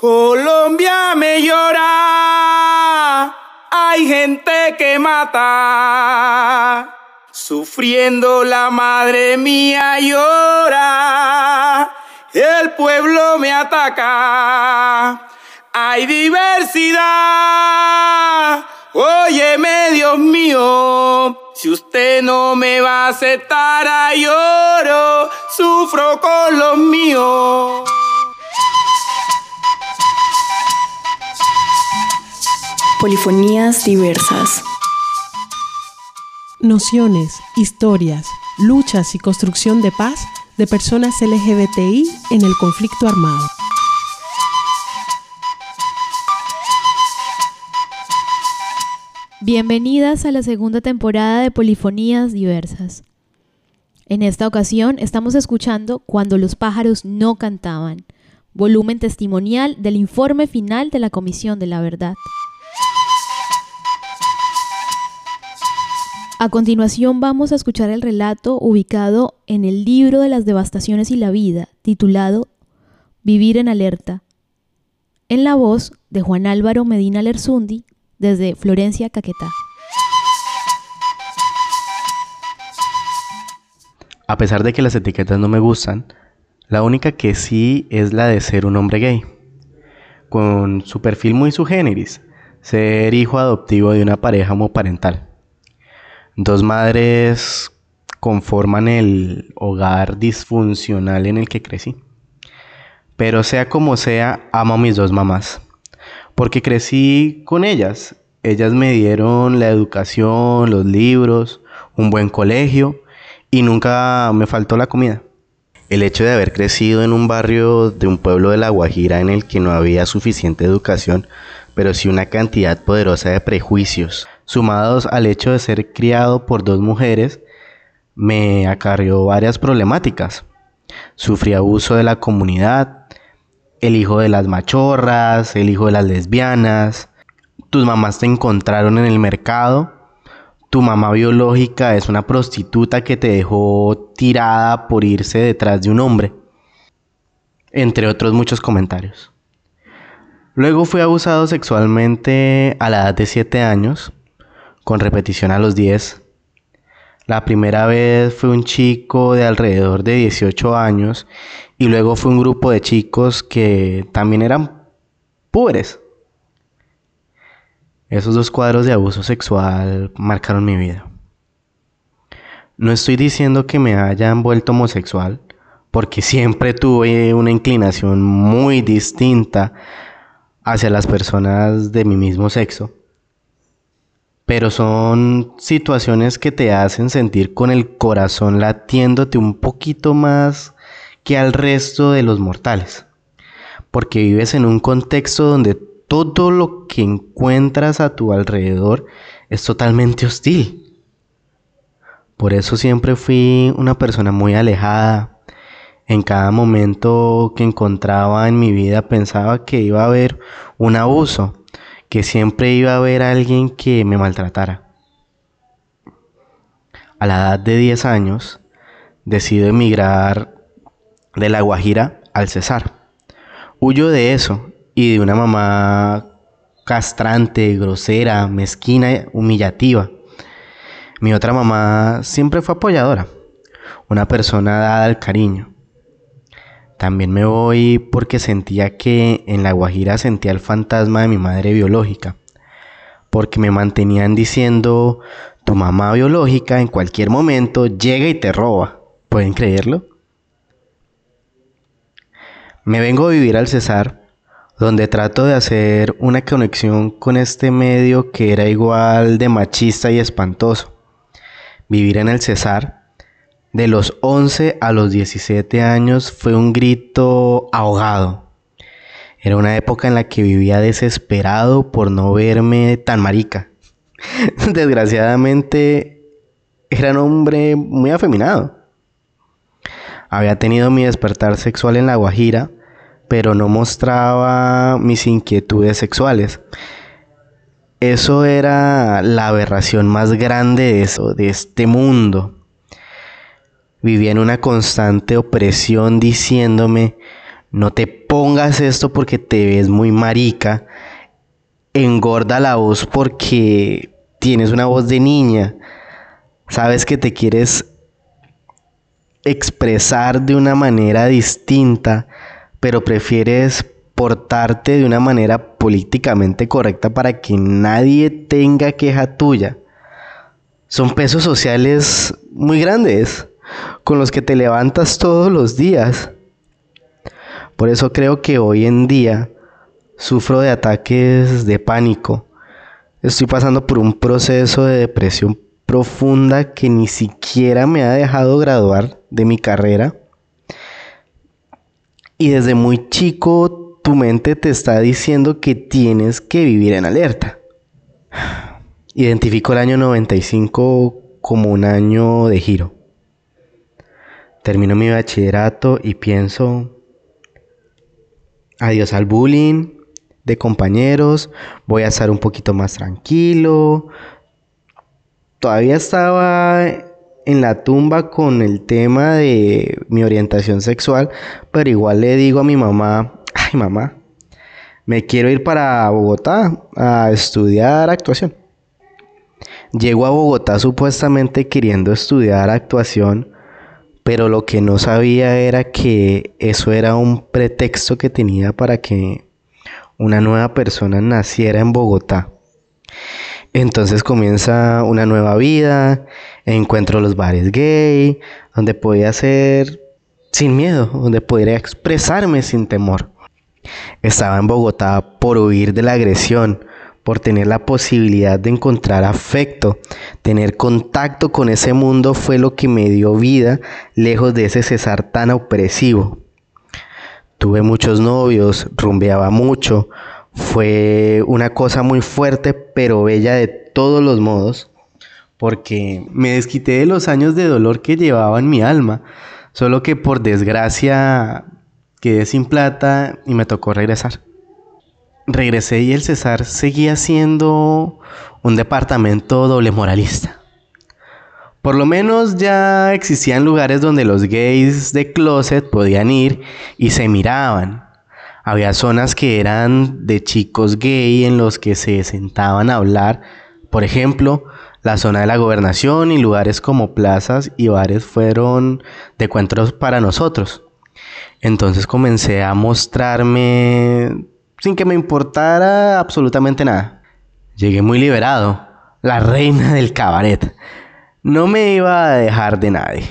Colombia me llora, hay gente que mata, sufriendo la madre mía llora, el pueblo me ataca, hay diversidad, óyeme Dios mío, si usted no me va a aceptar lloro, sufro con los míos. Polifonías diversas. Nociones, historias, luchas y construcción de paz de personas LGBTI en el conflicto armado. Bienvenidas a la segunda temporada de Polifonías Diversas. En esta ocasión estamos escuchando Cuando los pájaros no cantaban, volumen testimonial del informe final de la Comisión de la Verdad. A continuación vamos a escuchar el relato ubicado en el libro de las devastaciones y la vida, titulado Vivir en alerta, en la voz de Juan Álvaro Medina Lerzundi desde Florencia, Caquetá. A pesar de que las etiquetas no me gustan, la única que sí es la de ser un hombre gay, con su perfil muy su generis, ser hijo adoptivo de una pareja homoparental. Dos madres conforman el hogar disfuncional en el que crecí. Pero sea como sea, amo a mis dos mamás. Porque crecí con ellas. Ellas me dieron la educación, los libros, un buen colegio y nunca me faltó la comida. El hecho de haber crecido en un barrio de un pueblo de La Guajira en el que no había suficiente educación, pero sí una cantidad poderosa de prejuicios, sumados al hecho de ser criado por dos mujeres, me acarrió varias problemáticas. Sufrí abuso de la comunidad, el hijo de las machorras, el hijo de las lesbianas, tus mamás te encontraron en el mercado, tu mamá biológica es una prostituta que te dejó tirada por irse detrás de un hombre, entre otros muchos comentarios. Luego fui abusado sexualmente a la edad de 7 años con repetición a los 10. La primera vez fue un chico de alrededor de 18 años y luego fue un grupo de chicos que también eran pobres. Esos dos cuadros de abuso sexual marcaron mi vida. No estoy diciendo que me hayan vuelto homosexual, porque siempre tuve una inclinación muy distinta hacia las personas de mi mismo sexo pero son situaciones que te hacen sentir con el corazón latiéndote un poquito más que al resto de los mortales, porque vives en un contexto donde todo lo que encuentras a tu alrededor es totalmente hostil. Por eso siempre fui una persona muy alejada. En cada momento que encontraba en mi vida pensaba que iba a haber un abuso, que siempre iba a haber alguien que me maltratara. A la edad de 10 años, decido emigrar de La Guajira al Cesar. Huyo de eso y de una mamá castrante, grosera, mezquina, humillativa. Mi otra mamá siempre fue apoyadora, una persona dada al cariño. También me voy porque sentía que en La Guajira sentía el fantasma de mi madre biológica, porque me mantenían diciendo, tu mamá biológica en cualquier momento llega y te roba. ¿Pueden creerlo? Me vengo a vivir al Cesar, donde trato de hacer una conexión con este medio que era igual de machista y espantoso. Vivir en el Cesar de los 11 a los 17 años fue un grito ahogado. Era una época en la que vivía desesperado por no verme tan marica. Desgraciadamente era un hombre muy afeminado. Había tenido mi despertar sexual en La Guajira, pero no mostraba mis inquietudes sexuales. Eso era la aberración más grande de eso, de este mundo. Vivía en una constante opresión diciéndome, no te pongas esto porque te ves muy marica, engorda la voz porque tienes una voz de niña, sabes que te quieres expresar de una manera distinta, pero prefieres portarte de una manera políticamente correcta para que nadie tenga queja tuya. Son pesos sociales muy grandes con los que te levantas todos los días. Por eso creo que hoy en día sufro de ataques de pánico. Estoy pasando por un proceso de depresión profunda que ni siquiera me ha dejado graduar de mi carrera. Y desde muy chico tu mente te está diciendo que tienes que vivir en alerta. Identifico el año 95 como un año de giro. Termino mi bachillerato y pienso, adiós al bullying de compañeros, voy a estar un poquito más tranquilo. Todavía estaba en la tumba con el tema de mi orientación sexual, pero igual le digo a mi mamá, ay mamá, me quiero ir para Bogotá a estudiar actuación. Llego a Bogotá supuestamente queriendo estudiar actuación, pero lo que no sabía era que eso era un pretexto que tenía para que una nueva persona naciera en Bogotá. Entonces comienza una nueva vida, encuentro los bares gay, donde podía ser sin miedo, donde podría expresarme sin temor. Estaba en Bogotá por huir de la agresión, por tener la posibilidad de encontrar afecto, tener contacto con ese mundo fue lo que me dio vida lejos de ese cesar tan opresivo. Tuve muchos novios, rumbeaba mucho, fue una cosa muy fuerte pero bella de todos los modos, porque me desquité de los años de dolor que llevaba en mi alma, solo que por desgracia quedé sin plata y me tocó regresar regresé y el César seguía siendo un departamento doble moralista. Por lo menos ya existían lugares donde los gays de closet podían ir y se miraban. Había zonas que eran de chicos gay en los que se sentaban a hablar. Por ejemplo, la zona de la gobernación y lugares como plazas y bares fueron de encuentros para nosotros. Entonces comencé a mostrarme sin que me importara absolutamente nada. Llegué muy liberado, la reina del cabaret. No me iba a dejar de nadie.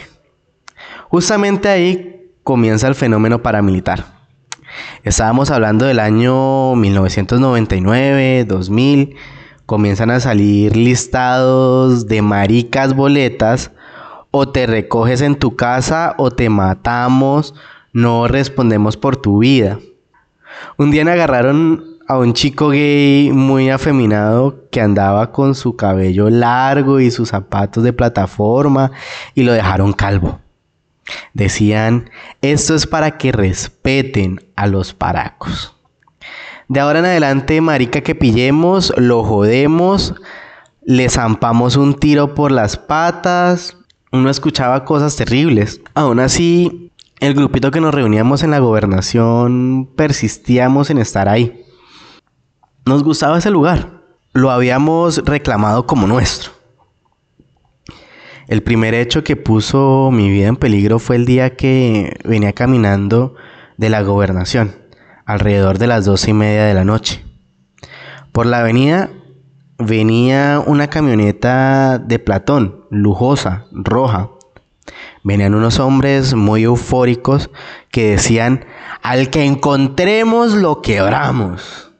Justamente ahí comienza el fenómeno paramilitar. Estábamos hablando del año 1999, 2000. Comienzan a salir listados de maricas boletas. O te recoges en tu casa o te matamos. No respondemos por tu vida. Un día agarraron a un chico gay muy afeminado que andaba con su cabello largo y sus zapatos de plataforma y lo dejaron calvo. Decían, esto es para que respeten a los paracos. De ahora en adelante, marica que pillemos, lo jodemos, le zampamos un tiro por las patas. Uno escuchaba cosas terribles. Aún así, el grupito que nos reuníamos en la gobernación persistíamos en estar ahí. Nos gustaba ese lugar. Lo habíamos reclamado como nuestro. El primer hecho que puso mi vida en peligro fue el día que venía caminando de la gobernación, alrededor de las doce y media de la noche. Por la avenida venía una camioneta de Platón, lujosa, roja, venían unos hombres muy eufóricos que decían, al que encontremos lo quebramos.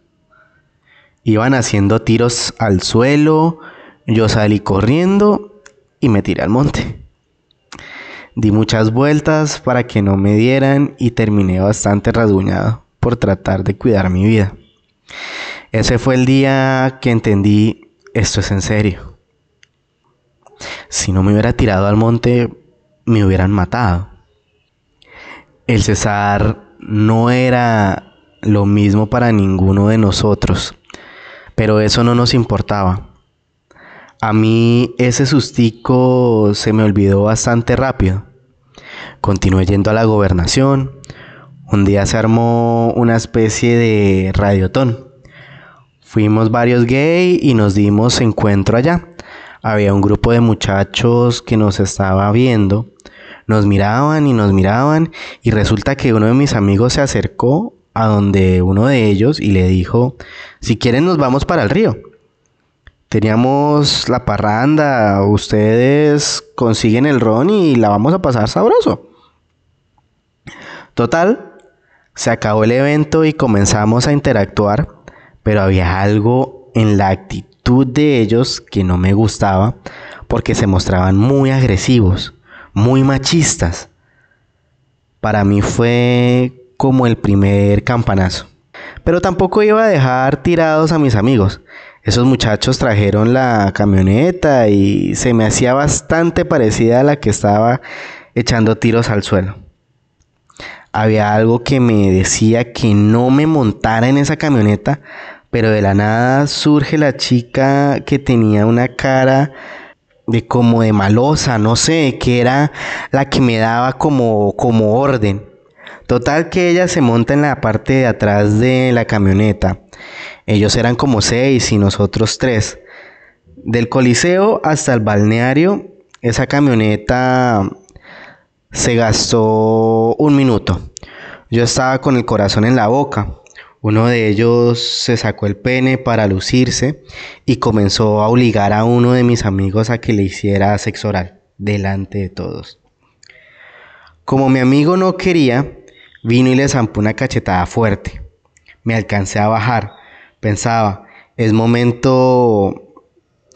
Iban haciendo tiros al suelo, yo salí corriendo y me tiré al monte. Di muchas vueltas para que no me dieran y terminé bastante rasguñado por tratar de cuidar mi vida. Ese fue el día que entendí, esto es en serio. Si no me hubiera tirado al monte, me hubieran matado. El César no era lo mismo para ninguno de nosotros, pero eso no nos importaba. A mí ese sustico se me olvidó bastante rápido. Continué yendo a la gobernación. Un día se armó una especie de radiotón. Fuimos varios gay y nos dimos encuentro allá. Había un grupo de muchachos que nos estaba viendo. Nos miraban y nos miraban y resulta que uno de mis amigos se acercó a donde uno de ellos y le dijo, si quieren nos vamos para el río. Teníamos la parranda, ustedes consiguen el ron y la vamos a pasar sabroso. Total, se acabó el evento y comenzamos a interactuar, pero había algo en la actitud de ellos que no me gustaba porque se mostraban muy agresivos, muy machistas. Para mí fue como el primer campanazo. Pero tampoco iba a dejar tirados a mis amigos. Esos muchachos trajeron la camioneta y se me hacía bastante parecida a la que estaba echando tiros al suelo. Había algo que me decía que no me montara en esa camioneta, pero de la nada surge la chica que tenía una cara de como de malosa, no sé, que era la que me daba como, como orden. Total que ella se monta en la parte de atrás de la camioneta ellos eran como seis y nosotros tres. Del Coliseo hasta el balneario, esa camioneta se gastó un minuto. Yo estaba con el corazón en la boca. Uno de ellos se sacó el pene para lucirse y comenzó a obligar a uno de mis amigos a que le hiciera sexo oral delante de todos. Como mi amigo no quería, vino y le zampó una cachetada fuerte. Me alcancé a bajar Pensaba, es momento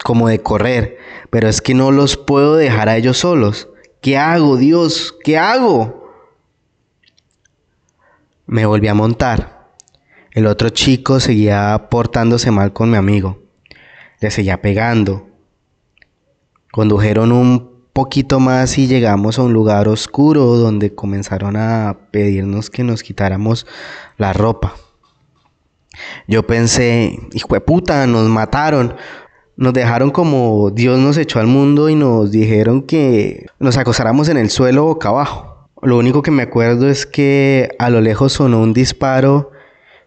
como de correr, pero es que no los puedo dejar a ellos solos. ¿Qué hago, Dios? ¿Qué hago? Me volví a montar. El otro chico seguía portándose mal con mi amigo. Le seguía pegando. Condujeron un poquito más y llegamos a un lugar oscuro donde comenzaron a pedirnos que nos quitáramos la ropa. Yo pensé, hijo de puta, nos mataron. Nos dejaron como Dios nos echó al mundo y nos dijeron que nos acostáramos en el suelo boca abajo. Lo único que me acuerdo es que a lo lejos sonó un disparo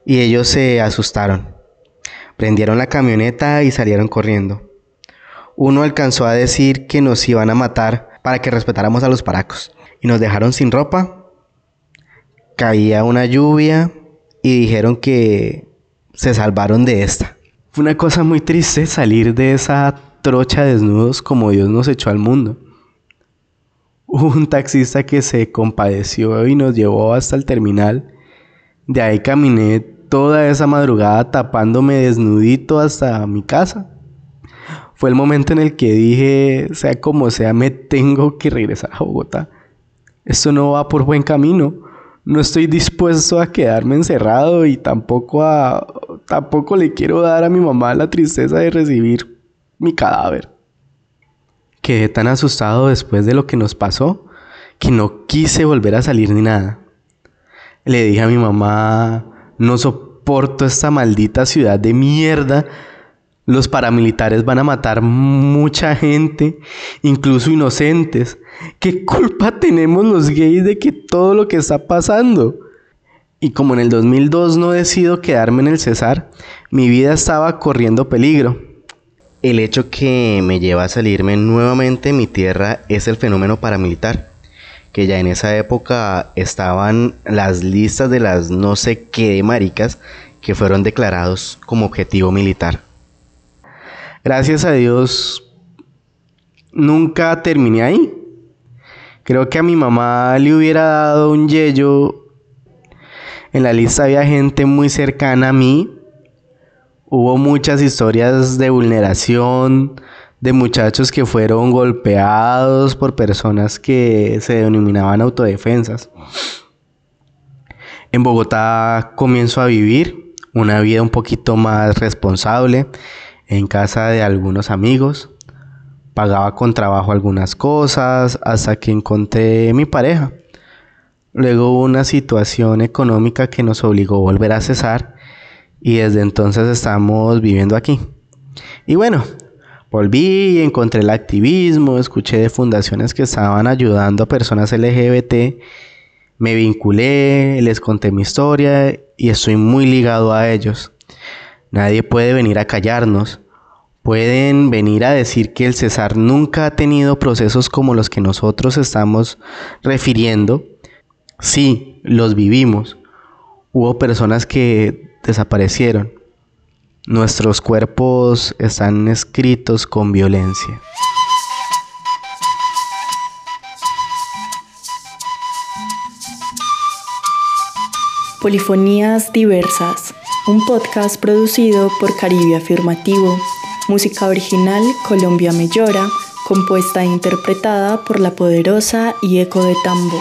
y ellos se asustaron. Prendieron la camioneta y salieron corriendo. Uno alcanzó a decir que nos iban a matar para que respetáramos a los paracos. Y nos dejaron sin ropa. Caía una lluvia y dijeron que se salvaron de esta. Fue una cosa muy triste salir de esa trocha desnudos como Dios nos echó al mundo. Un taxista que se compadeció y nos llevó hasta el terminal. De ahí caminé toda esa madrugada tapándome desnudito hasta mi casa. Fue el momento en el que dije, sea como sea, me tengo que regresar a Bogotá. Esto no va por buen camino no estoy dispuesto a quedarme encerrado y tampoco a tampoco le quiero dar a mi mamá la tristeza de recibir mi cadáver. Quedé tan asustado después de lo que nos pasó que no quise volver a salir ni nada. Le dije a mi mamá, no soporto esta maldita ciudad de mierda los paramilitares van a matar mucha gente, incluso inocentes. ¿Qué culpa tenemos los gays de que todo lo que está pasando? Y como en el 2002 no decido quedarme en el Cesar, mi vida estaba corriendo peligro. El hecho que me lleva a salirme nuevamente de mi tierra es el fenómeno paramilitar, que ya en esa época estaban las listas de las no sé qué maricas que fueron declarados como objetivo militar. Gracias a Dios, nunca terminé ahí. Creo que a mi mamá le hubiera dado un yello. En la lista había gente muy cercana a mí. Hubo muchas historias de vulneración, de muchachos que fueron golpeados por personas que se denominaban autodefensas. En Bogotá comienzo a vivir una vida un poquito más responsable en casa de algunos amigos, pagaba con trabajo algunas cosas hasta que encontré mi pareja. Luego hubo una situación económica que nos obligó a volver a cesar y desde entonces estamos viviendo aquí. Y bueno, volví y encontré el activismo, escuché de fundaciones que estaban ayudando a personas LGBT Me vinculé, les conté mi historia y estoy muy ligado a ellos. Nadie puede venir a callarnos. Pueden venir a decir que el César nunca ha tenido procesos como los que nosotros estamos refiriendo. Sí, los vivimos. Hubo personas que desaparecieron. Nuestros cuerpos están escritos con violencia. Polifonías Diversas, un podcast producido por Caribe Afirmativo, música original Colombia Me Llora, compuesta e interpretada por La Poderosa y Eco de Tambo.